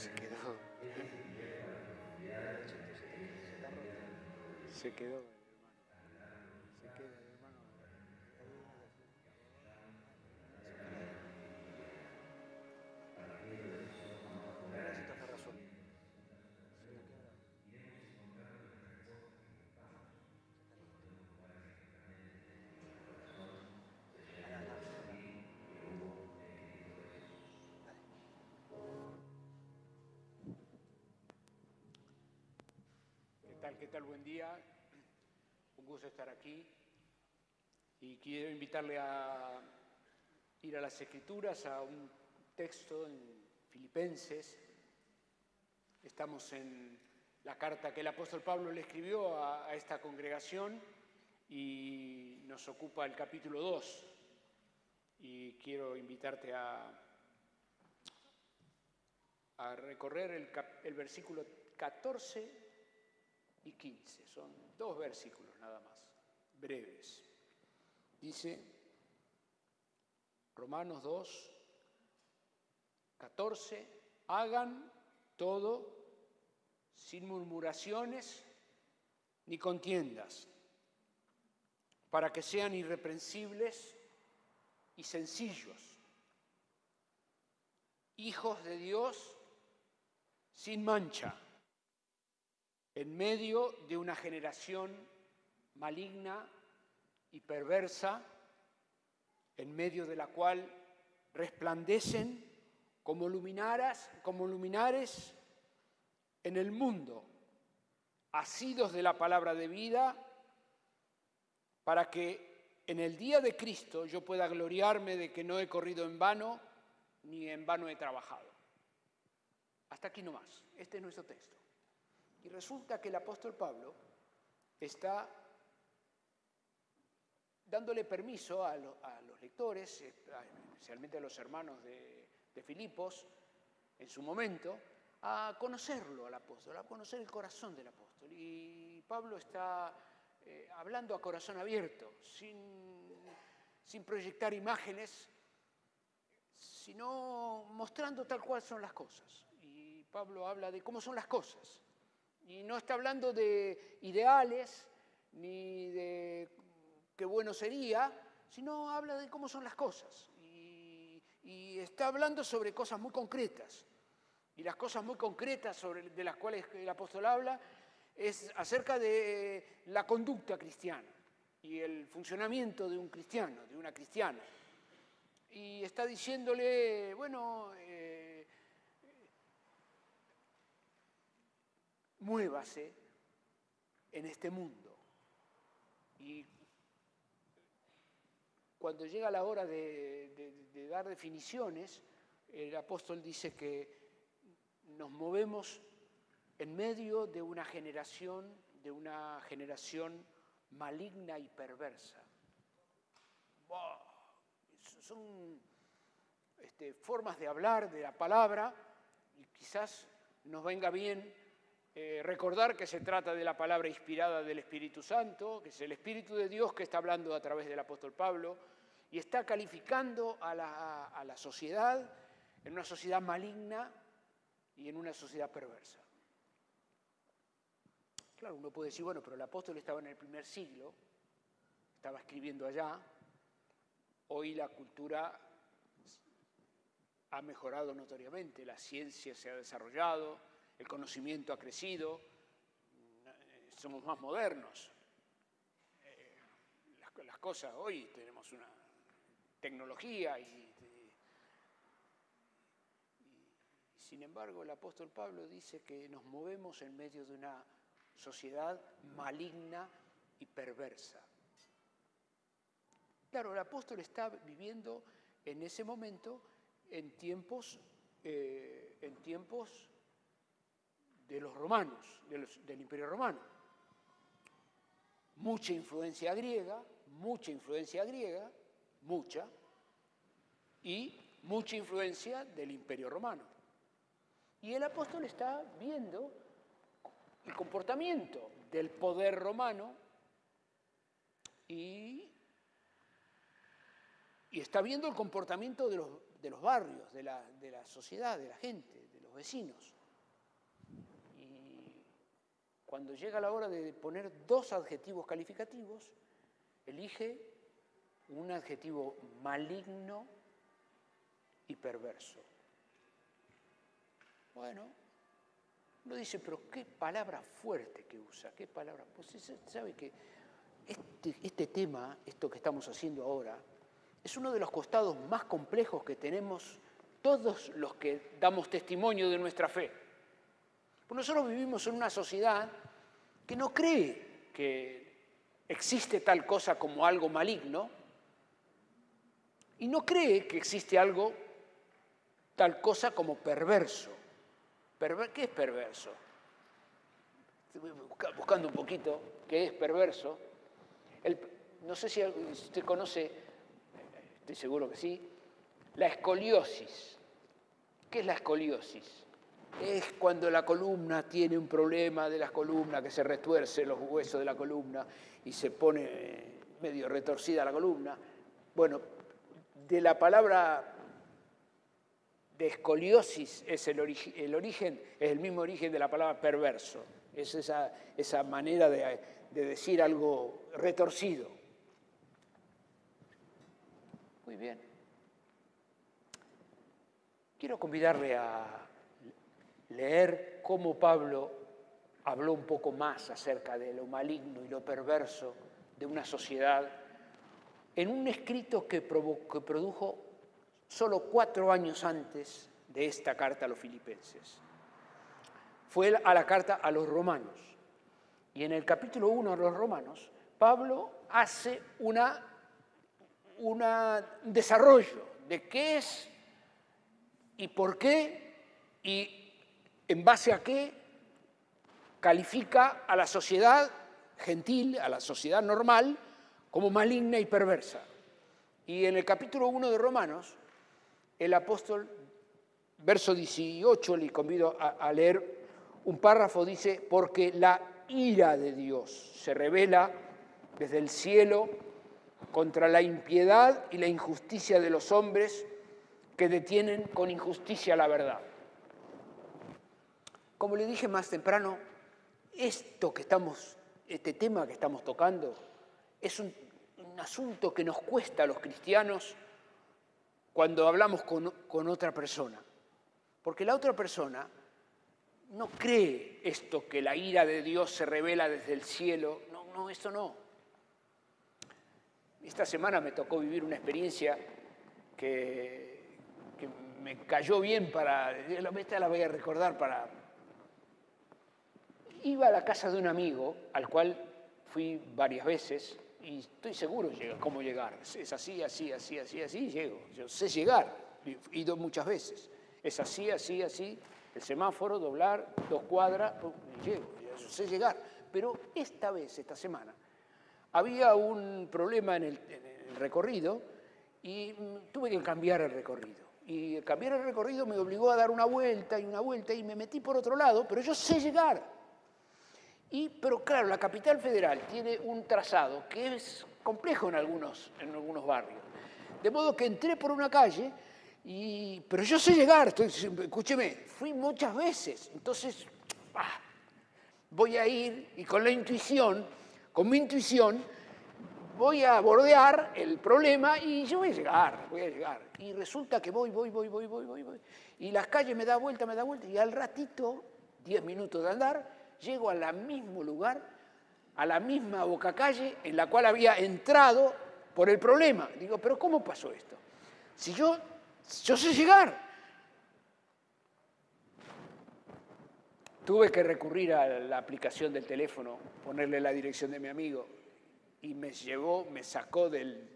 se quedó. Se quedó tal? ¿Qué tal? Buen día. Un gusto estar aquí. Y quiero invitarle a ir a las Escrituras, a un texto en Filipenses. Estamos en la carta que el apóstol Pablo le escribió a, esta congregación y nos ocupa el capítulo 2. Y quiero invitarte a, a recorrer el versículo 14 y 15. Son dos versículos nada más, breves. Dice Romanos 2, 14, hagan todo sin murmuraciones ni contiendas, para que sean irreprensibles y sencillos, hijos de Dios sin mancha en medio de una generación maligna y perversa, en medio de la cual resplandecen como luminaras, como luminares en el mundo, asidos de la palabra de vida, para que en el día de Cristo yo pueda gloriarme de que no he corrido en vano, ni en vano he trabajado. Hasta aquí nomás. Este es nuestro texto. Y resulta que el apóstol Pablo está dándole permiso a, lo- a los lectores, eh, especialmente a los hermanos de, Filipos, en su momento, a conocerlo al apóstol, a conocer el corazón del apóstol. Y Pablo está eh, hablando a corazón abierto, sin proyectar imágenes, sino mostrando tal cual son las cosas. Y Pablo habla de cómo son las cosas. Y no está hablando de ideales ni de qué bueno sería, sino habla de cómo son las cosas. Y, está hablando sobre cosas muy concretas. Y las cosas muy concretas sobre, de las cuales el apóstol habla es acerca de la conducta cristiana y el funcionamiento de un cristiano, de una cristiana. Y está diciéndole, bueno, eh, muévase en este mundo. Y cuando llega la hora de, dar definiciones, el apóstol dice que nos movemos en medio de una generación, de una generación maligna y perversa. Son este, formas de hablar de la palabra y quizás nos venga bien eh, recordar que se trata de la palabra inspirada del Espíritu Santo, que es el Espíritu de Dios que está hablando a través del apóstol Pablo y está calificando a la, a la sociedad en una sociedad maligna y en una sociedad perversa. Claro, uno puede decir, bueno, pero el apóstol estaba en el primer siglo, estaba escribiendo allá, hoy la cultura ha mejorado notoriamente, la ciencia se ha desarrollado, el conocimiento ha crecido, somos más modernos. Eh, Las, cosas, hoy tenemos una tecnología y, sin embargo el apóstol Pablo dice que nos movemos en medio de una sociedad maligna y perversa. Claro, el apóstol está viviendo en ese momento en tiempos, eh, en tiempos de los romanos, del imperio romano. Mucha influencia griega, mucha influencia griega, mucha, y mucha influencia del imperio romano. Y el apóstol está viendo el comportamiento del poder romano y, está viendo el comportamiento de los, barrios, de la, sociedad, de la gente, de los vecinos. Cuando llega la hora de poner dos adjetivos calificativos, elige un adjetivo maligno y perverso. Bueno, uno dice, pero qué palabra fuerte que usa, qué palabra. Pues sabe que este, este tema, esto que estamos haciendo ahora, es uno de los costados más complejos que tenemos todos los que damos testimonio de nuestra fe. Pues nosotros vivimos en una sociedad que no cree que existe tal cosa como algo maligno y no cree que existe algo tal cosa como perverso. ¿Qué es perverso? Buscando un poquito qué es perverso. no sé si usted conoce, estoy seguro que sí, la escoliosis. ¿Qué es la escoliosis? Es cuando la columna tiene un problema de la columna, que se retuerce los huesos de la columna y se pone medio retorcida la columna. Bueno, de la palabra de escoliosis es el, origen, es el mismo origen de la palabra perverso. Es esa, esa manera de, de decir algo retorcido. Muy bien. Quiero convidarle a leer cómo Pablo habló un poco más acerca de lo maligno y lo perverso de una sociedad en un escrito que, produjo solo cuatro años antes de esta carta a los filipenses. Fue a la carta a los romanos. Y en el capítulo 1 de los romanos, Pablo hace una, un desarrollo de qué es y por qué y en base a qué califica a la sociedad gentil, a la sociedad normal, como maligna y perversa. Y en el capítulo 1 de Romanos, el apóstol, verso 18, le convido a, leer un párrafo, dice, porque la ira de Dios se revela desde el cielo contra la impiedad y la injusticia de los hombres que detienen con injusticia la verdad. Como le dije más temprano, esto que estamos, este tema que estamos tocando, es un asunto que nos cuesta a los cristianos cuando hablamos con, otra persona. Porque la otra persona no cree esto que la ira de Dios se revela desde el cielo. No, no, esto no. Esta semana me tocó vivir una experiencia que, que me cayó bien para, esta la voy a recordar para... Iba a la casa de un amigo al cual fui varias veces y estoy seguro cómo llegar. Es así, así, así, así, así, llego. Yo sé llegar, he ido muchas veces. Es así, así, así, el semáforo, doblar, dos cuadras, llego, yo sé llegar. Pero esta vez, esta semana, había un problema en el, recorrido y mm, tuve que cambiar el recorrido. Y cambiar el recorrido me obligó a dar una vuelta y una vuelta y me metí por otro lado, pero yo sé llegar. Y, pero claro, la capital federal tiene un trazado que es complejo en algunos, en algunos barrios. De modo que entré por una calle, y, pero yo sé llegar, escúcheme, fui muchas veces, entonces ah, voy a ir y con la intuición, con mi intuición, voy a bordear el problema y yo voy a llegar, voy a llegar. Y resulta que voy, voy, voy, voy, voy, voy, voy. Y las calles me da vuelta, me da vuelta, y al ratito, 10 minutos de andar, llego al mismo lugar, a la misma boca calle en la cual había entrado por el problema. Digo, pero ¿cómo pasó esto? Si yo, yo sé llegar. Tuve que recurrir a la aplicación del teléfono, ponerle la dirección de mi amigo y me llevó, me sacó de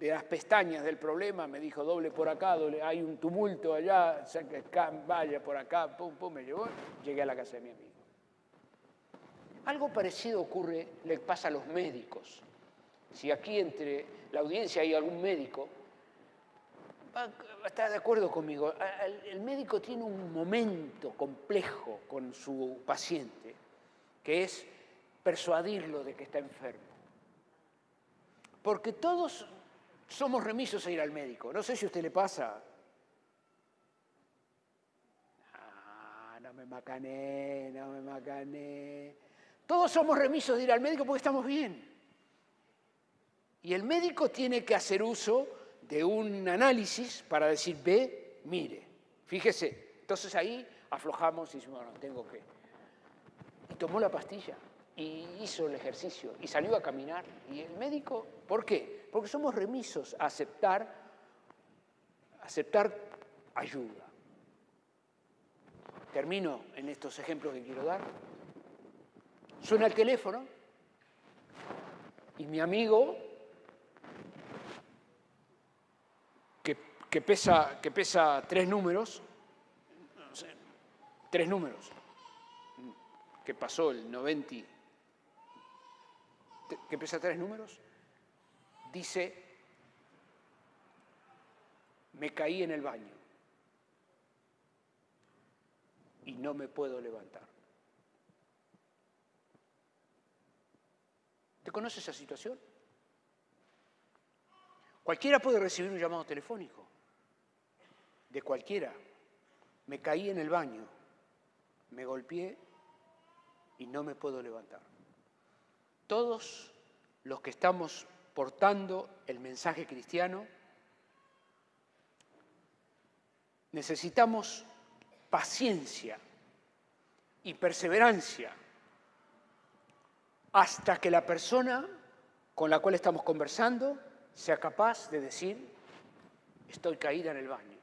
las pestañas del problema, me dijo doble por acá, hay un tumulto allá, vaya por acá, pum, pum, me llevó, llegué a la casa de mi amigo. Algo parecido ocurre, le pasa a los médicos. Si aquí entre la audiencia hay algún médico, va a estar de acuerdo conmigo. El médico tiene un momento complejo con su paciente, que es persuadirlo de que está enfermo. Porque todos somos remisos a ir al médico. No sé si a usted le pasa. Ah, me macané, no me macané. Todos somos remisos de ir al médico porque estamos bien. Y el médico tiene que hacer uso de un análisis para decir, ve, mire, fíjese. Entonces ahí aflojamos y decimos, bueno, tengo que. Y tomó la pastilla y hizo el ejercicio y salió a caminar. Y el médico, ¿por qué? Porque somos remisos a aceptar, aceptar ayuda. Termino en estos ejemplos que quiero dar. Suena el teléfono y mi amigo, que, pesa, que pesa tres números, tres números, que pasó el 90, que pesa tres números, dice, me caí en el baño y no me puedo levantar. ¿Te conoces esa situación? Cualquiera puede recibir un llamado telefónico, de cualquiera. Me caí en el baño, me golpeé y no me puedo levantar. Todos los que estamos portando el mensaje cristiano, necesitamos paciencia y perseverancia hasta que la persona con la cual estamos conversando sea capaz de decir, estoy caída en el baño.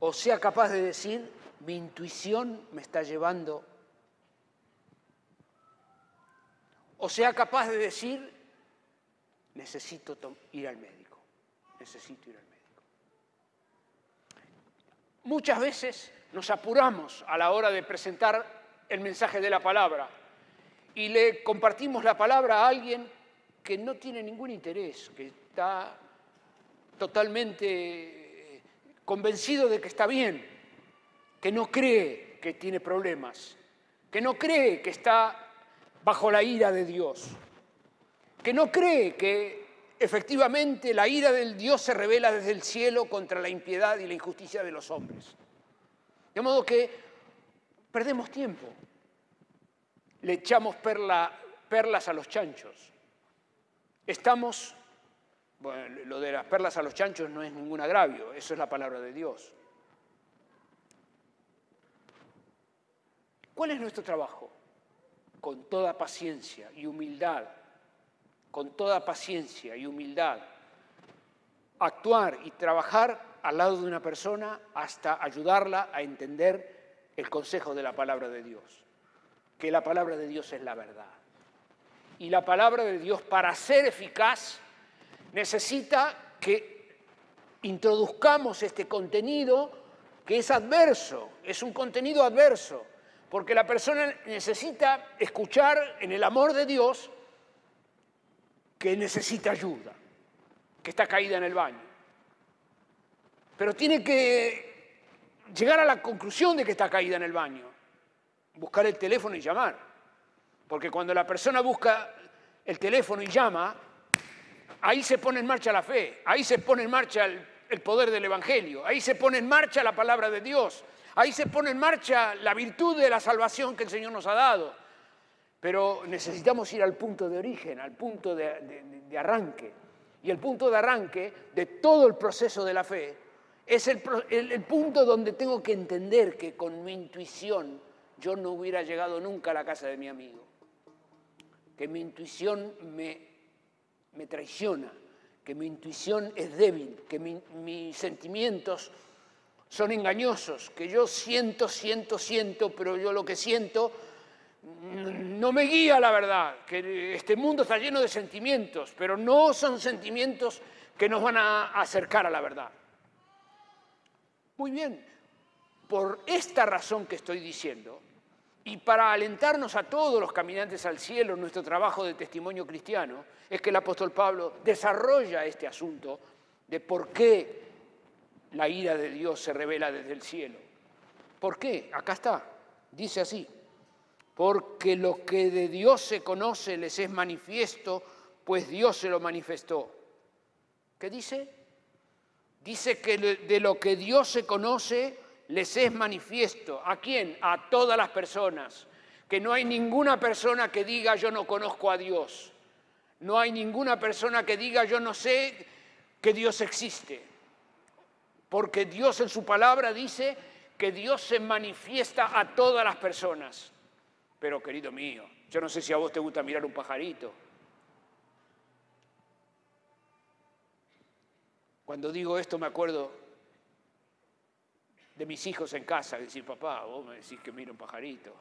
O sea capaz de decir, mi intuición me está llevando. O sea capaz de decir, necesito ir al médico, necesito ir al médico. Muchas veces nos apuramos a la hora de presentar el mensaje de la palabra y le compartimos la palabra a alguien que no tiene ningún interés, que está totalmente eh, convencido de que está bien, que no cree que tiene problemas, que no cree que está bajo la ira de Dios, que no cree que efectivamente la ira del Dios se revela desde el cielo contra la impiedad y la injusticia de los hombres. De modo que perdemos tiempo le echamos perlas a los chanchos. Estamos, bueno, lo de las perlas a los chanchos no es ningún agravio, eso es la palabra de Dios. ¿Cuál es nuestro trabajo? Con toda paciencia y humildad, con toda paciencia y humildad, actuar y trabajar al lado de una persona hasta ayudarla a entender el consejo de la palabra de Dios que la palabra de Dios es la verdad. Y la palabra de Dios, para ser eficaz, necesita que introduzcamos este contenido que es adverso, es un contenido adverso, porque la persona necesita escuchar en el amor de Dios que necesita ayuda, que está caída en el baño. Pero tiene que llegar a la conclusión de que está caída en el baño buscar el teléfono y llamar. Porque cuando la persona busca el teléfono y llama, ahí se pone en marcha la fe, ahí se pone en marcha el, poder del Evangelio, ahí se pone en marcha la palabra de Dios, ahí se pone en marcha la virtud de la salvación que el Señor nos ha dado. Pero necesitamos ir al punto de origen, al punto de, arranque. Y el punto de arranque de todo el proceso de la fe es el punto donde tengo que entender que con mi intuición, yo no hubiera llegado nunca a la casa de mi amigo. Que mi intuición me, me traiciona, que mi intuición es débil, que mis sentimientos son engañosos, que yo siento, siento, siento, pero yo lo que siento no me guía la verdad, que este mundo está lleno de sentimientos, pero no son sentimientos que nos van a acercar a la verdad. Muy bien, por esta razón que estoy diciendo, y para alentarnos a todos los caminantes al cielo en nuestro trabajo de testimonio cristiano, es que el apóstol Pablo desarrolla este asunto de por qué la ira de Dios se revela desde el cielo. ¿Por qué? Acá está, dice así, porque lo que de Dios se conoce les es manifiesto, pues Dios se lo manifestó. ¿Qué dice? Dice que de lo que Dios se conoce les es manifiesto. ¿A quién? A todas las personas. Que no hay ninguna persona que diga yo no conozco a Dios. No hay ninguna persona que diga yo no sé que Dios existe. Porque Dios en su palabra dice que Dios se manifiesta a todas las personas. Pero querido mío, yo no sé si a vos te gusta mirar un pajarito. Cuando digo esto me acuerdo de mis hijos en casa, decir, papá, vos me decís que miro un pajarito.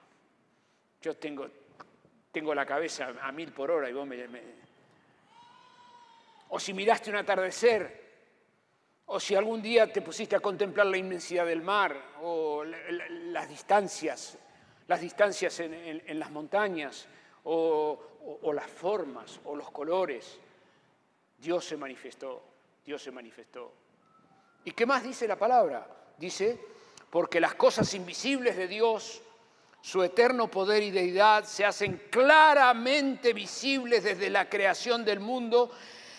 Yo tengo, tengo la cabeza a mil por hora y vos me, O si miraste un atardecer, o si algún día te pusiste a contemplar la inmensidad del mar, o las distancias, las distancias en, las montañas, o las formas, o los colores. Dios se manifestó, Dios se manifestó. ¿Y qué más dice la palabra? Dice, porque las cosas invisibles de Dios, su eterno poder y deidad, se hacen claramente visibles desde la creación del mundo,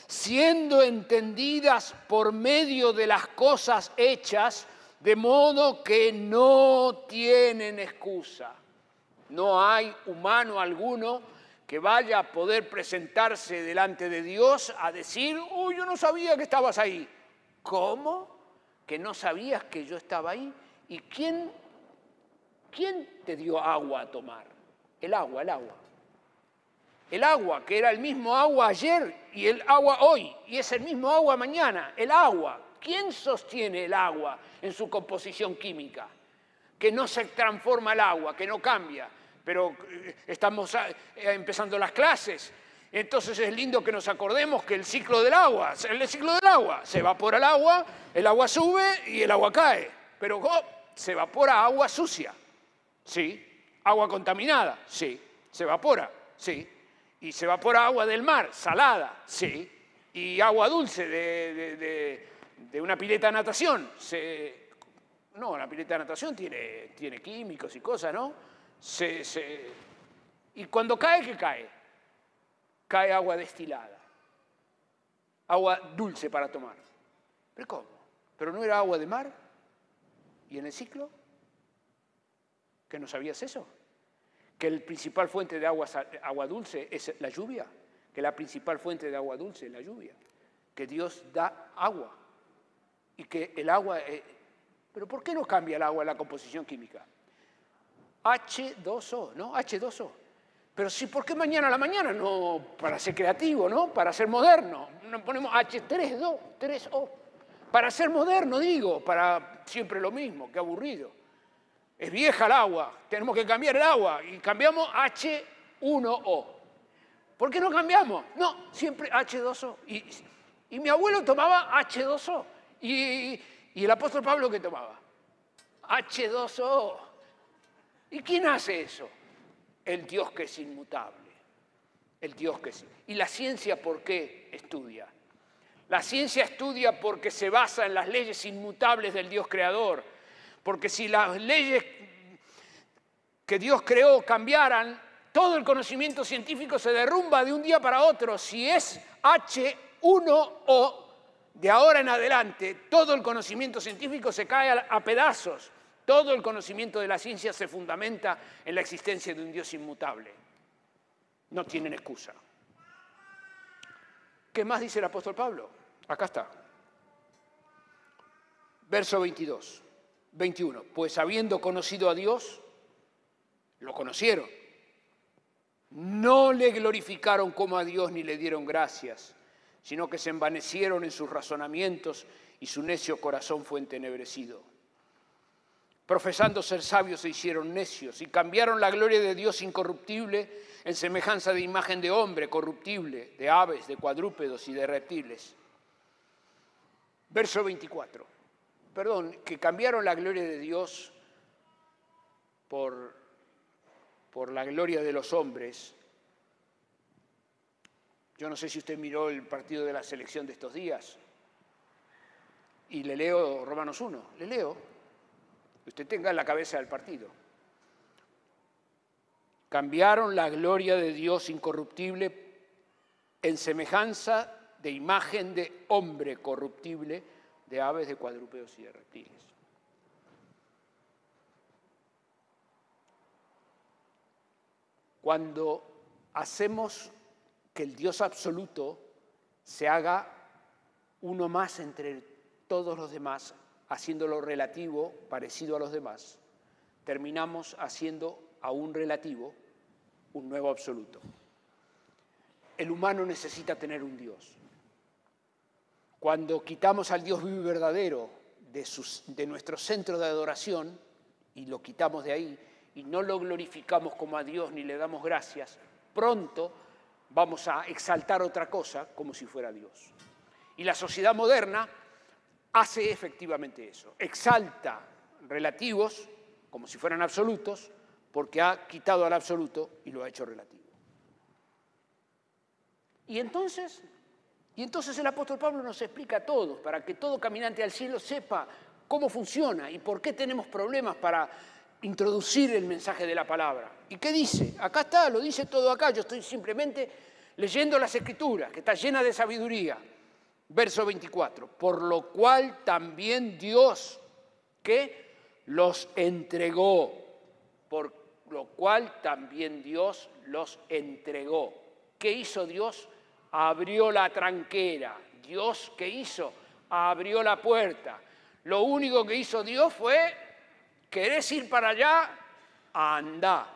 siendo entendidas por medio de las cosas hechas, de modo que no tienen excusa. No hay humano alguno que vaya a poder presentarse delante de Dios a decir, uy, yo no sabía que estabas ahí. ¿Cómo? Que no sabías que yo estaba ahí. ¿Y quién, quién te dio agua a tomar? El agua, el agua. El agua, que era el mismo agua ayer y el agua hoy, y es el mismo agua mañana, el agua. ¿Quién sostiene el agua en su composición química? Que no se transforma el agua, que no cambia. Pero eh, estamos eh, empezando las clases entonces es lindo que nos acordemos que el ciclo del agua, el ciclo del agua, se evapora el agua, el agua sube y el agua cae. Pero se evapora agua sucia, sí. Agua contaminada, sí. Se evapora, sí. Y se evapora agua del mar, salada, sí. Y agua dulce de, una pileta de natación. no, la pileta de natación tiene, tiene químicos y cosas, ¿no? y cuando cae, ¿qué cae? Cae agua destilada, agua dulce para tomar. ¿Pero cómo? ¿Pero no era agua de mar? ¿Y en el ciclo? ¿Que no sabías eso? ¿Que el principal fuente de agua, dulce es la lluvia? ¿Que la principal fuente de agua dulce es la lluvia? ¿Que Dios da agua? Y que el agua... Eh, ¿Pero por qué no cambia el agua la composición química? H2O, ¿no? H2O. Pero sí, ¿por qué mañana a la mañana? No, para ser creativo, ¿no? Para ser moderno. Nos ponemos H3O, 3O. Para ser moderno, digo, para siempre lo mismo, qué aburrido. Es vieja el agua, tenemos que cambiar el agua y cambiamos H1O. ¿Por qué no cambiamos? No, siempre H2O. Y, mi abuelo tomaba H2O. Y, y el apóstol Pablo, ¿qué tomaba? H2O. ¿Y quién hace eso? El Dios que es inmutable, el Dios que es... ¿Y la ciencia por qué estudia? La ciencia estudia porque se basa en las leyes inmutables del Dios creador, porque si las leyes que Dios creó cambiaran, todo el conocimiento científico se derrumba de un día para otro. Si es H1O, de ahora en adelante, todo el conocimiento científico se cae a pedazos. Todo el conocimiento de la ciencia se fundamenta en la existencia de un Dios inmutable. No tienen excusa. ¿Qué más dice el apóstol Pablo? Acá está. Verso 22, 21. Pues habiendo conocido a Dios, lo conocieron. No le glorificaron como a Dios ni le dieron gracias, sino que se envanecieron en sus razonamientos y su necio corazón fue entenebrecido profesando ser sabios se hicieron necios y cambiaron la gloria de Dios incorruptible en semejanza de imagen de hombre corruptible, de aves, de cuadrúpedos y de reptiles. Verso 24. Perdón, que cambiaron la gloria de Dios por, por la gloria de los hombres. Yo no sé si usted miró el partido de la selección de estos días. Y le leo Romanos 1, le leo Usted tenga en la cabeza del partido. Cambiaron la gloria de Dios incorruptible en semejanza de imagen de hombre corruptible, de aves, de cuadrúpedos y de reptiles. Cuando hacemos que el Dios absoluto se haga uno más entre todos los demás, haciéndolo relativo, parecido a los demás, terminamos haciendo a un relativo un nuevo absoluto. El humano necesita tener un Dios. Cuando quitamos al Dios vivo y verdadero de, de nuestro centro de adoración y lo quitamos de ahí y no lo glorificamos como a Dios ni le damos gracias, pronto vamos a exaltar otra cosa como si fuera Dios. Y la sociedad moderna hace efectivamente eso, exalta relativos como si fueran absolutos, porque ha quitado al absoluto y lo ha hecho relativo. Y entonces, y entonces el apóstol Pablo nos explica a todos, para que todo caminante al cielo sepa cómo funciona y por qué tenemos problemas para introducir el mensaje de la palabra. ¿Y qué dice? Acá está, lo dice todo acá, yo estoy simplemente leyendo las escrituras, que está llena de sabiduría. Verso 24, por lo cual también Dios, que los entregó, por lo cual también Dios los entregó. ¿Qué hizo Dios? Abrió la tranquera. Dios, ¿qué hizo? Abrió la puerta. Lo único que hizo Dios fue, ¿querés ir para allá? Anda.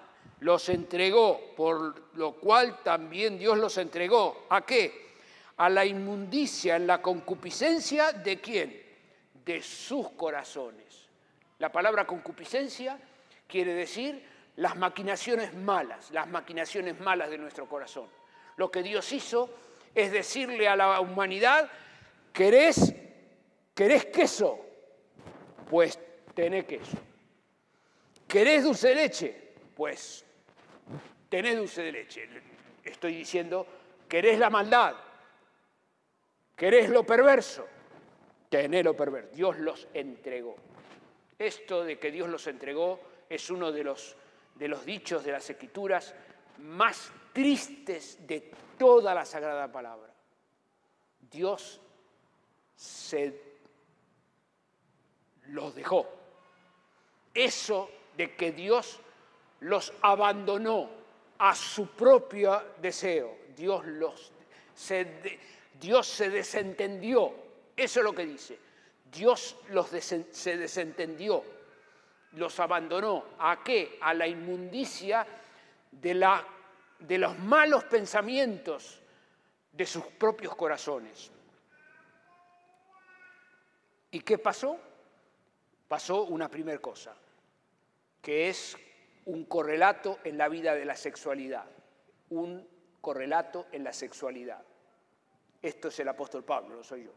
Los entregó, por lo cual también Dios los entregó. ¿A qué? A la inmundicia, en la concupiscencia de quién? De sus corazones. La palabra concupiscencia quiere decir las maquinaciones malas, las maquinaciones malas de nuestro corazón. Lo que Dios hizo es decirle a la humanidad, ¿querés, querés queso? pues tenés queso. ¿Querés dulce de leche? Pues tenés dulce de leche. Estoy diciendo, ¿querés la maldad? ¿Querés lo perverso? Tenés lo perverso. Dios los entregó. Esto de que Dios los entregó es uno de los, de los dichos de las escrituras más tristes de toda la Sagrada Palabra. Dios se los dejó. Eso de que Dios los abandonó a su propio deseo, Dios, los, se, Dios se desentendió, eso es lo que dice, Dios los se desentendió, los abandonó. ¿A qué? A la inmundicia de, la, de los malos pensamientos de sus propios corazones. ¿Y qué pasó? pasó una primera cosa, que es un correlato en la vida de la sexualidad, un correlato en la sexualidad. Esto es el apóstol Pablo, no soy yo.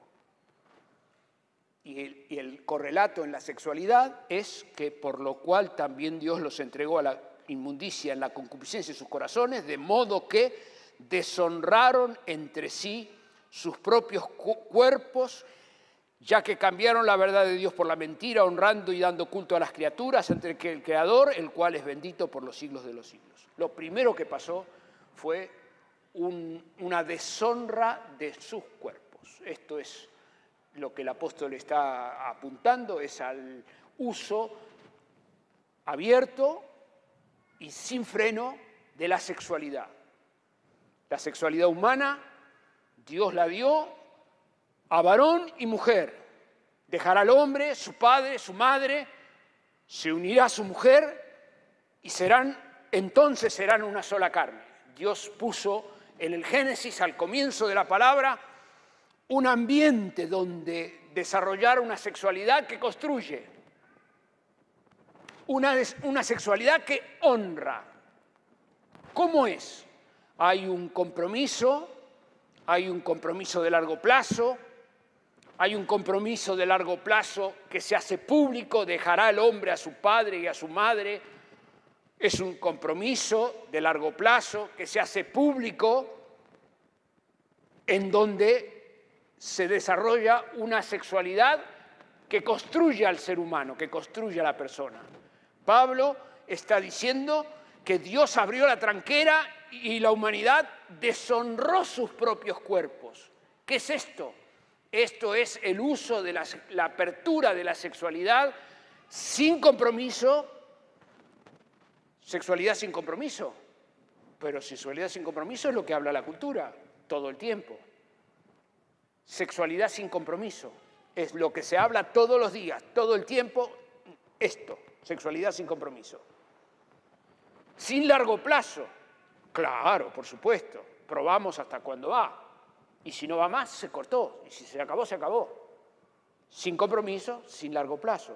Y el, correlato en la sexualidad es que por lo cual también Dios los entregó a la inmundicia en la concupiscencia de sus corazones, de modo que deshonraron entre sí sus propios cuerpos ya que cambiaron la verdad de Dios por la mentira, honrando y dando culto a las criaturas entre el Creador, el cual es bendito por los siglos de los siglos. Lo primero que pasó fue una deshonra de sus cuerpos. Esto es lo que el apóstol está apuntando, es al uso abierto y sin freno de la sexualidad. La sexualidad humana, Dios la dio a varón y mujer. Dejará al hombre, su padre, su madre, se unirá a su mujer y serán, entonces serán una sola carne. Dios puso en el Génesis, al comienzo de la palabra, un ambiente donde desarrollar una sexualidad que construye, una, una sexualidad que honra. ¿Cómo es? Hay un compromiso, hay un compromiso de largo plazo, hay un compromiso de largo plazo que se hace público, dejará el hombre a su padre y a su madre. Es un compromiso de largo plazo que se hace público en donde se desarrolla una sexualidad que construye al ser humano, que construye a la persona. Pablo está diciendo que Dios abrió la tranquera y la humanidad deshonró sus propios cuerpos. ¿Qué es esto? Esto es el uso de la, apertura de la sexualidad sin compromiso. Sexualidad sin compromiso. Pero sexualidad sin compromiso es lo que habla la cultura todo el tiempo. Sexualidad sin compromiso es lo que se habla todos los días, todo el tiempo, esto, sexualidad sin compromiso. Sin largo plazo, claro, por supuesto, probamos hasta cuando va. Y si no va más, se cortó. Y si se acabó, se acabó. Sin compromiso, sin largo plazo.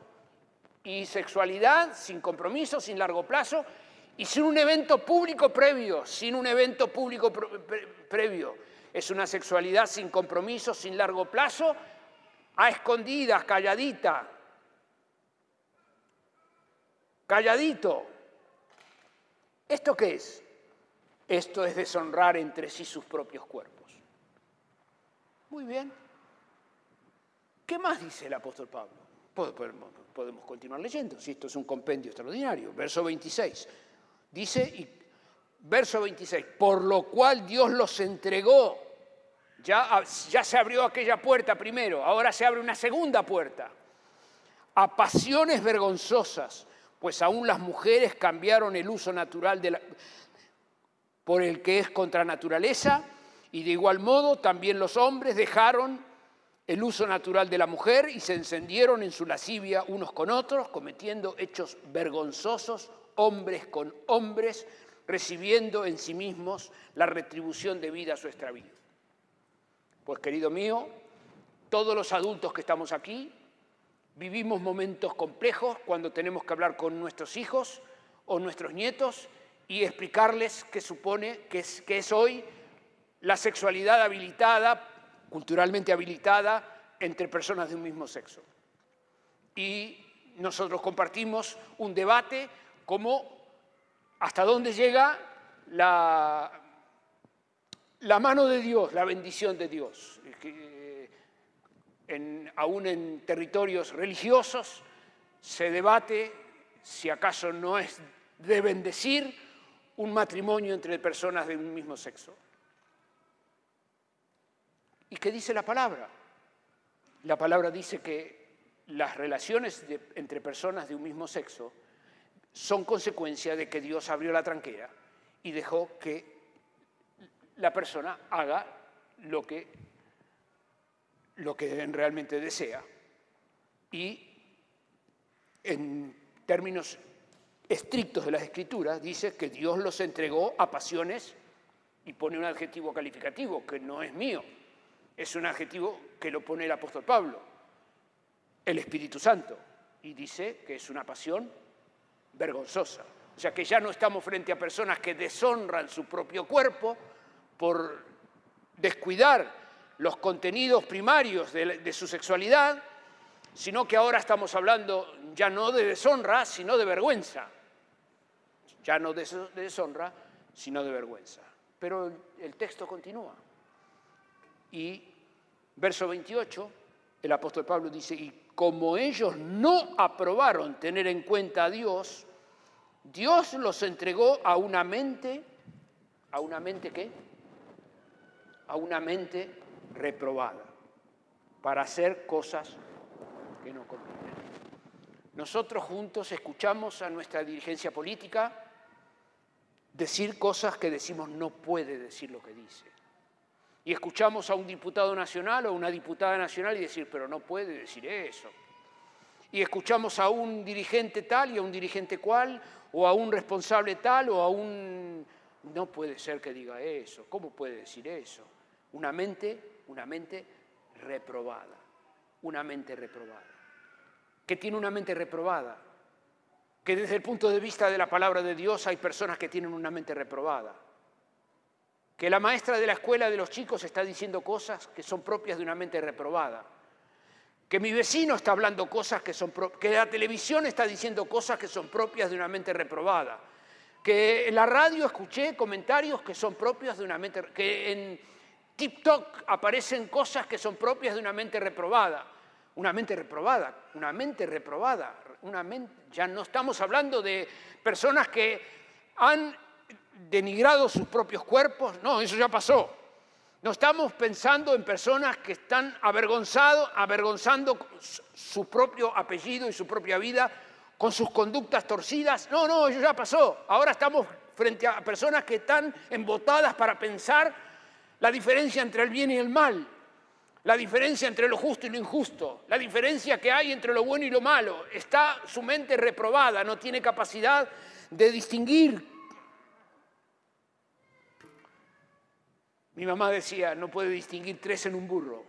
Y sexualidad sin compromiso, sin largo plazo y sin un evento público previo, sin un evento público previo. Es una sexualidad sin compromiso, sin largo plazo, a escondidas, calladita. Calladito. ¿Esto qué es? Esto es deshonrar entre sí sus propios cuerpos. Muy bien. ¿Qué más dice el apóstol Pablo? Podemos continuar leyendo, si esto es un compendio extraordinario. Verso 26. Dice, y, verso 26, por lo cual Dios los entregó. Ya, ya se abrió aquella puerta primero, ahora se abre una segunda puerta. A pasiones vergonzosas, pues aún las mujeres cambiaron el uso natural de la, por el que es contra naturaleza, y de igual modo también los hombres dejaron el uso natural de la mujer y se encendieron en su lascivia unos con otros, cometiendo hechos vergonzosos hombres con hombres, recibiendo en sí mismos la retribución debida a su extravío. Pues querido mío, todos los adultos que estamos aquí vivimos momentos complejos cuando tenemos que hablar con nuestros hijos o nuestros nietos y explicarles qué supone que es, que es hoy la sexualidad habilitada, culturalmente habilitada, entre personas de un mismo sexo. Y nosotros compartimos un debate como hasta dónde llega la, mano de Dios, la bendición de Dios. En, aún en territorios religiosos se debate si acaso no es de bendecir un matrimonio entre personas de un mismo sexo. ¿Y qué dice la palabra? La palabra dice que las relaciones entre personas de un mismo sexo son consecuencia de que Dios abrió la tranquera y dejó que la persona haga lo que, lo que realmente desea. Y en términos estrictos de las escrituras dice que Dios los entregó a pasiones y pone un adjetivo calificativo que no es mío, es un adjetivo que lo pone el apóstol Pablo, el Espíritu Santo, y dice que es una pasión vergonzosa. O sea que ya no estamos frente a personas que deshonran su propio cuerpo por descuidar los contenidos primarios de, su sexualidad, sino que ahora estamos hablando ya no de deshonra, sino de vergüenza. Ya no de, deshonra, sino de vergüenza. Pero el texto continúa. Y verso 28, el apóstol Pablo dice, y como ellos no aprobaron tener en cuenta a Dios, Dios los entregó a una mente, ¿a una mente qué? A una mente reprobada, para hacer cosas que no convienen. Nosotros juntos escuchamos a nuestra dirigencia política decir cosas que decimos no puede decir lo que dice. Y escuchamos a un diputado nacional o una diputada nacional y decir, pero no puede decir eso. Y escuchamos a un dirigente tal y a un dirigente cual o a un responsable tal o a un... No puede ser que diga eso. ¿Cómo puede decir eso? Una mente, una mente reprobada. Una mente reprobada. ¿Qué tiene una mente reprobada? Que desde el punto de vista de la palabra de Dios hay personas que tienen una mente reprobada. Que la maestra de la escuela de los chicos está diciendo cosas que son propias de una mente reprobada. Que mi vecino está hablando cosas que son que la televisión está diciendo cosas que son propias de una mente reprobada, que en la radio escuché comentarios que son propios de una mente que en TikTok aparecen cosas que son propias de una mente reprobada, una mente reprobada, una mente reprobada, una mente, ya no estamos hablando de personas que han denigrado sus propios cuerpos, no, eso ya pasó. No estamos pensando en personas que están avergonzando su propio apellido y su propia vida con sus conductas torcidas. No, no, eso ya pasó. Ahora estamos frente a personas que están embotadas para pensar la diferencia entre el bien y el mal, la diferencia entre lo justo y lo injusto, la diferencia que hay entre lo bueno y lo malo. Está su mente reprobada, no tiene capacidad de distinguir. Mi mamá decía, no puede distinguir tres en un burro.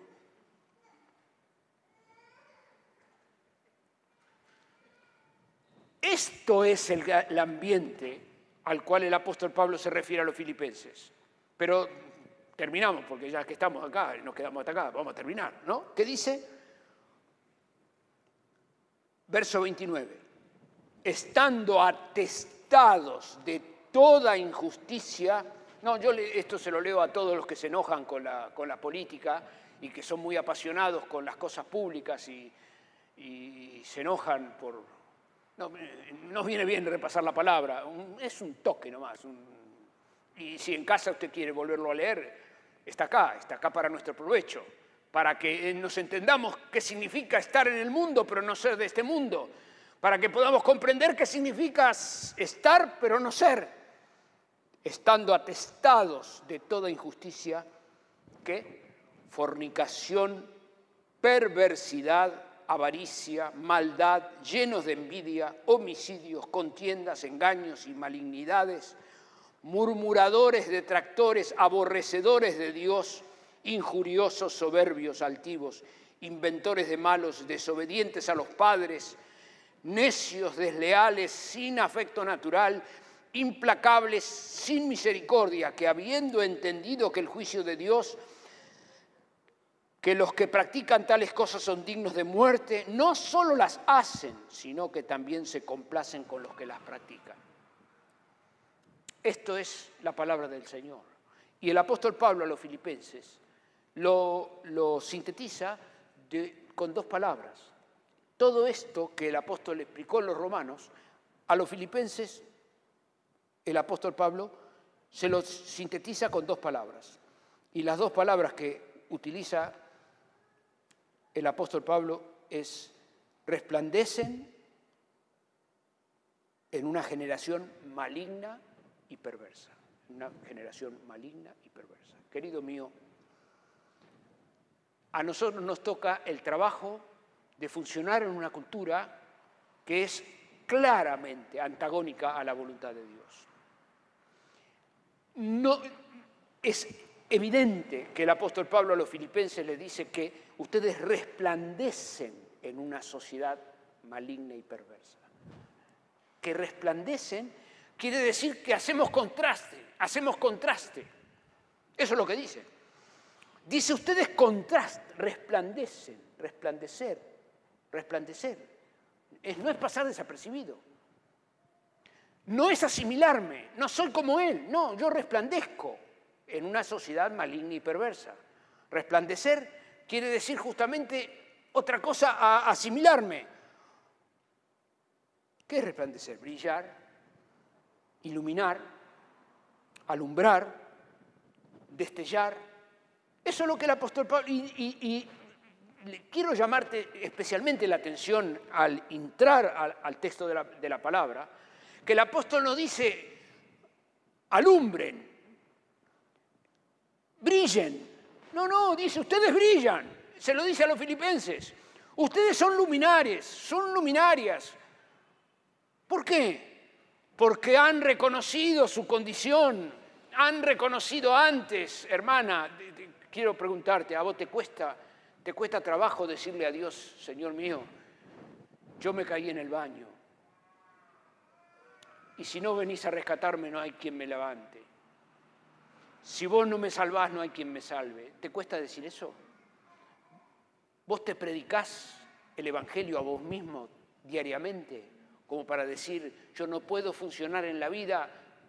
Esto es el, ambiente al cual el apóstol Pablo se refiere a los filipenses. Pero terminamos, porque ya que estamos acá, nos quedamos hasta acá, vamos a terminar, ¿no? ¿Qué dice? Verso 29. Estando atestados de toda injusticia, no, yo esto se lo leo a todos los que se enojan con la, con la política y que son muy apasionados con las cosas públicas y, se enojan por, no, nos viene bien repasar la palabra, es un toque nomás. y si en casa usted quiere volverlo a leer, está acá, está acá para nuestro provecho, para que eh, nos entendamos qué significa estar en el mundo pero no ser de este mundo, para que podamos comprender qué significa estar pero no ser, estando atestados de toda injusticia, que fornicación, perversidad, avaricia, maldad, llenos de envidia, homicidios, contiendas, engaños y malignidades, murmuradores, detractores, aborrecedores de Dios, injuriosos, soberbios, altivos, inventores de malos, desobedientes a los padres, necios, desleales, sin afecto natural, implacables, sin misericordia, que habiendo entendido que el juicio de Dios que los que practican tales cosas son dignos de muerte, no solo las hacen, sino que también se complacen con los que las practican. Esto es la palabra del Señor. Y el apóstol Pablo a los filipenses lo, sintetiza con dos palabras. Todo esto que el apóstol explicó en los romanos, a los filipenses el apóstol Pablo se lo sintetiza con dos palabras. Y las dos palabras que utiliza el apóstol Pablo es resplandecen en una generación maligna y perversa. Una generación maligna y perversa. Querido mío, a nosotros nos toca el trabajo de funcionar en una cultura que es claramente antagónica a la voluntad de Dios. No, es evidente que el apóstol Pablo a los filipenses le dice que ustedes resplandecen en una sociedad maligna y perversa. Que resplandecen quiere decir que hacemos contraste, hacemos contraste. Eso es lo que dice. Dice ustedes contraste, resplandecen, resplandecer, resplandecer. no es pasar desapercibido. No es asimilarme, no soy como él, no, yo resplandezco en una sociedad maligna y perversa. Resplandecer quiere decir justamente otra cosa a asimilarme. ¿Qué es resplandecer? Brillar, iluminar, alumbrar, destellar. Eso es lo que el apóstol Pablo... Y, quiero llamarte especialmente la atención al entrar al, texto de la, palabra, que el apóstol no dice alumbren, brillen. No, no, dice, ustedes brillan. Se lo dice a los filipenses. Ustedes son luminares, son luminarias. ¿Por qué? Porque han reconocido su condición, han reconocido antes, hermana, quiero preguntarte, ¿a vos te cuesta, te cuesta trabajo decirle a Dios, Señor mío, yo me caí en el baño? Y si no venís a rescatarme, no hay quien me levante. Si vos no me salvás, no hay quien me salve. ¿Te cuesta decir eso? ¿Vos te predicás el Evangelio a vos mismo diariamente como para decir, yo no puedo funcionar en la vida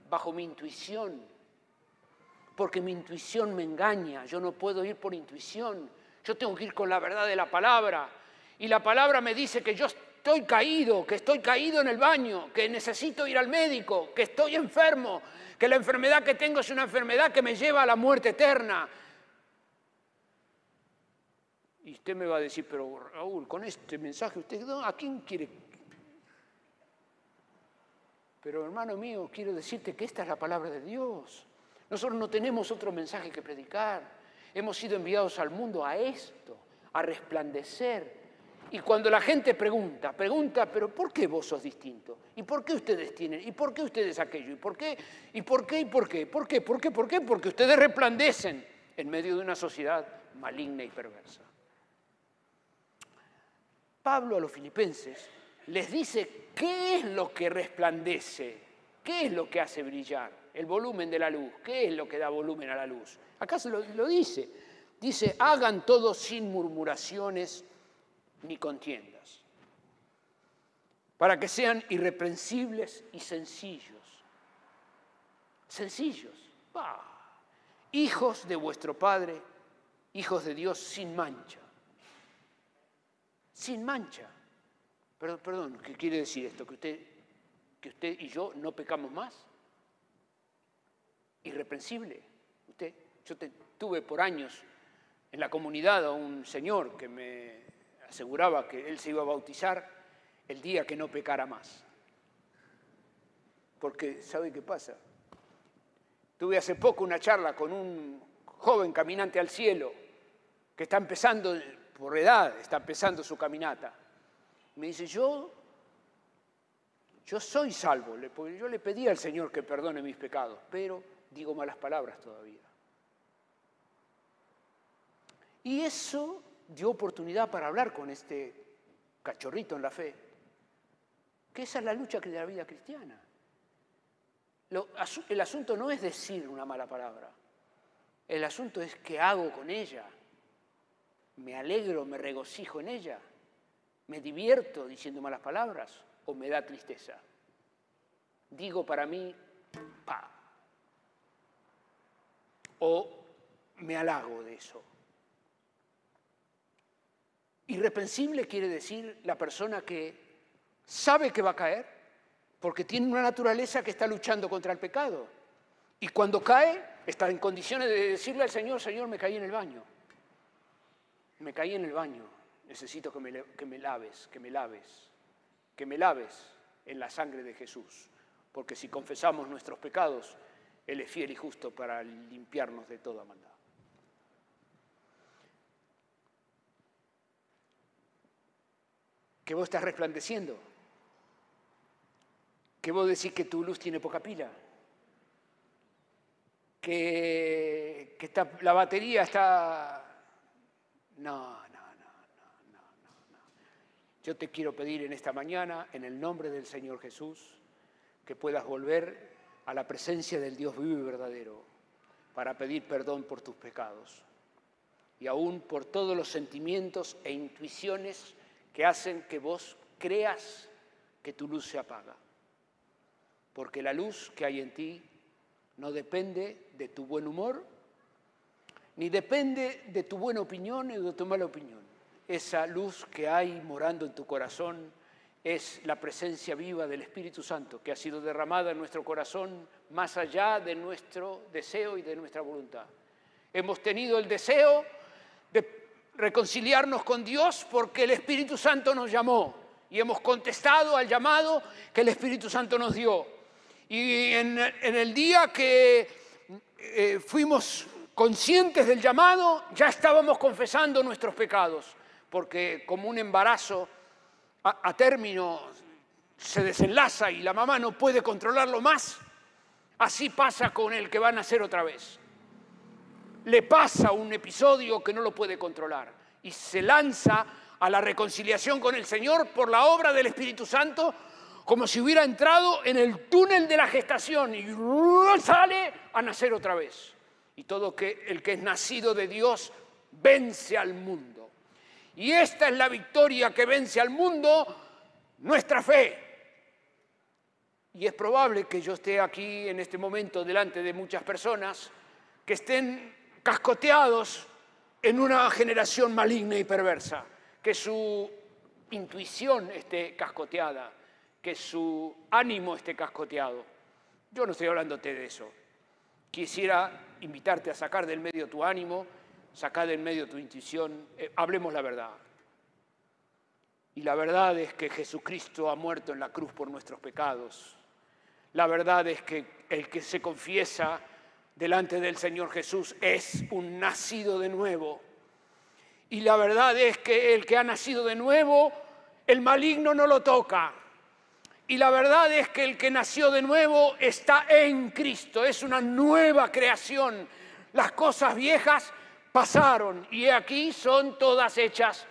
bajo mi intuición, porque mi intuición me engaña, yo no puedo ir por intuición, yo tengo que ir con la verdad de la palabra. Y la palabra me dice que yo estoy caído, que estoy caído en el baño, que necesito ir al médico, que estoy enfermo, que la enfermedad que tengo es una enfermedad que me lleva a la muerte eterna. Y usted me va a decir, pero Raúl, con este mensaje, ¿usted a quién quiere? Pero hermano mío, quiero decirte que esta es la palabra de Dios. Nosotros no tenemos otro mensaje que predicar. Hemos sido enviados al mundo a esto, a resplandecer. Y cuando la gente pregunta, pregunta, pero ¿por qué vos sos distinto? ¿Y por qué ustedes tienen? ¿Y por qué ustedes aquello? ¿Y por qué? ¿Y por qué? ¿Y por qué? ¿Por qué? ¿Por qué? ¿Por qué? Porque ustedes resplandecen en medio de una sociedad maligna y perversa. Pablo a los filipenses les dice qué es lo que resplandece, qué es lo que hace brillar, el volumen de la luz, qué es lo que da volumen a la luz. Acá se lo, lo dice, dice, hagan todo sin murmuraciones ni contiendas, para que sean irreprensibles y sencillos. Sencillos, hijos de vuestro Padre, hijos de Dios sin mancha. Sin mancha. Perdón, perdón, ¿qué quiere decir esto? ¿Que usted, que usted y yo no pecamos más? Irreprensible. Usted, yo tuve por años en la comunidad a un señor que me aseguraba que él se iba a bautizar el día que no pecara más. Porque, ¿sabe qué pasa? Tuve hace poco una charla con un joven caminante al cielo que está empezando, por edad, está empezando su caminata. Me dice, yo, yo soy salvo, yo le pedí al Señor que perdone mis pecados, pero digo malas palabras todavía. Y eso dio oportunidad para hablar con este cachorrito en la fe, que esa es la lucha de la vida cristiana. el asunto no es decir una mala palabra, el asunto es qué hago con ella. ¿Me alegro, me regocijo en ella? ¿Me divierto diciendo malas palabras o me da tristeza? Digo para mí, pa. O me halago de eso. Irreprensible quiere decir la persona que sabe que va a caer porque tiene una naturaleza que está luchando contra el pecado. Y cuando cae, está en condiciones de decirle al Señor, Señor, me caí en el baño. Me caí en el baño necesito que me, que me laves, que me laves, que me laves en la sangre de Jesús, porque si confesamos nuestros pecados, Él es fiel y justo para limpiarnos de toda maldad. Que vos estás resplandeciendo, que vos decís que tu luz tiene poca pila, que, que la batería está... No, yo te quiero pedir en esta mañana, en el nombre del Señor Jesús, que puedas volver a la presencia del Dios vivo y verdadero para pedir perdón por tus pecados. Y aún por todos los sentimientos e intuiciones que hacen que vos creas que tu luz se apaga. Porque la luz que hay en ti no depende de tu buen humor, ni depende de tu buena opinión ni de tu mala opinión esa luz que hay morando en tu corazón es la presencia viva del Espíritu Santo que ha sido derramada en nuestro corazón más allá de nuestro deseo y de nuestra voluntad. Hemos tenido el deseo de reconciliarnos con Dios porque el Espíritu Santo nos llamó y hemos contestado al llamado que el Espíritu Santo nos dio. Y en, el día que eh, fuimos conscientes del llamado, ya estábamos confesando nuestros pecados porque como un embarazo a, término se desenlaza y la mamá no puede controlarlo más, así pasa con el que va a nacer otra vez. Le pasa un episodio que no lo puede controlar y se lanza a la reconciliación con el Señor por la obra del Espíritu Santo como si hubiera entrado en el túnel de la gestación y sale a nacer otra vez. Y todo el que es nacido de Dios vence al mundo. Y esta es la victoria que vence al mundo, nuestra fe. Y es probable que yo esté aquí en este momento delante de muchas personas que estén cascoteados en una generación maligna y perversa, que su intuición esté cascoteada, que su ánimo esté cascoteado. Yo no estoy hablándote de eso. Quisiera invitarte a sacar del medio tu ánimo saca de en medio tu intuición, eh, hablemos la verdad. Y la verdad es que Jesucristo ha muerto en la cruz por nuestros pecados. La verdad es que el que se confiesa delante del Señor Jesús es un nacido de nuevo. Y la verdad es que el que ha nacido de nuevo, el maligno no lo toca. Y la verdad es que el que nació de nuevo está en Cristo, es una nueva creación. Las cosas viejas pasaron y aquí son todas hechas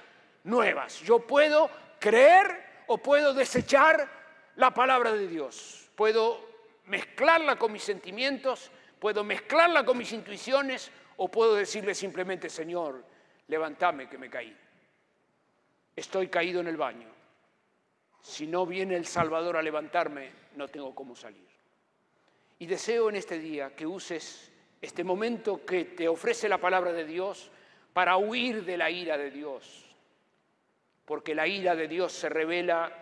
nuevas. Yo puedo creer o puedo desechar la palabra de Dios. Puedo mezclarla con mis sentimientos, puedo mezclarla con mis intuiciones o puedo decirle simplemente, Señor, levántame que me caí. Estoy caído en el baño. Si no viene el Salvador a levantarme, no tengo cómo salir. Y deseo en este día que uses este momento que te ofrece la palabra de Dios para huir de la ira de Dios. Porque la ira de Dios se revela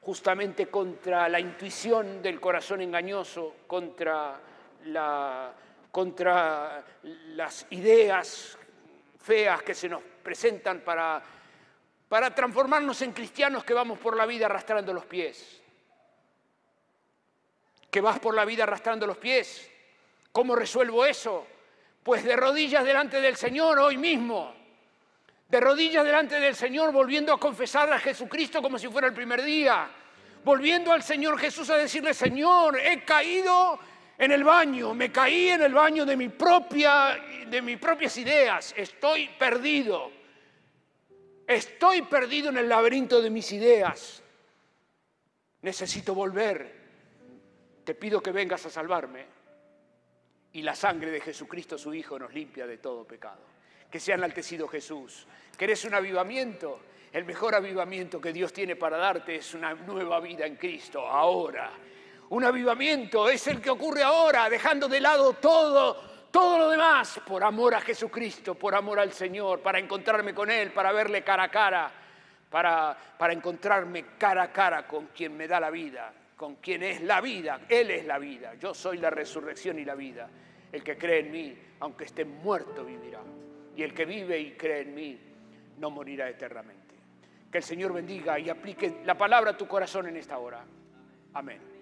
justamente contra la intuición del corazón engañoso, contra, contra las ideas feas que se nos presentan para, para transformarnos en cristianos que vamos por la vida arrastrando los pies. Que vas por la vida arrastrando los pies. ¿Cómo resuelvo eso? Pues de rodillas delante del Señor hoy mismo. De rodillas delante del Señor, volviendo a confesar a Jesucristo como si fuera el primer día. Volviendo al Señor Jesús a decirle, Señor, he caído en el baño, me caí en el baño de, mis propias ideas, estoy perdido, estoy perdido en el laberinto de mis ideas, necesito volver, te pido que vengas a salvarme. Y la sangre de Jesucristo su Hijo nos limpia de todo pecado. Que sea enaltecido Jesús, que eres un avivamiento, el mejor avivamiento que Dios tiene para darte es una nueva vida en Cristo, ahora un avivamiento es el que ocurre ahora, dejando de lado todo, todo lo demás, por amor a Jesucristo, por amor al Señor, para encontrarme con Él, para verle cara a cara, para, para encontrarme cara a cara con quien me da la vida, con quien es la vida. Él es la vida, yo soy la resurrección y la vida. El que cree en mí, aunque esté muerto, vivirá. Y el que vive y cree en mí, no morirá eternamente. Que el Señor bendiga y aplique la palabra a tu corazón en esta hora. Amén.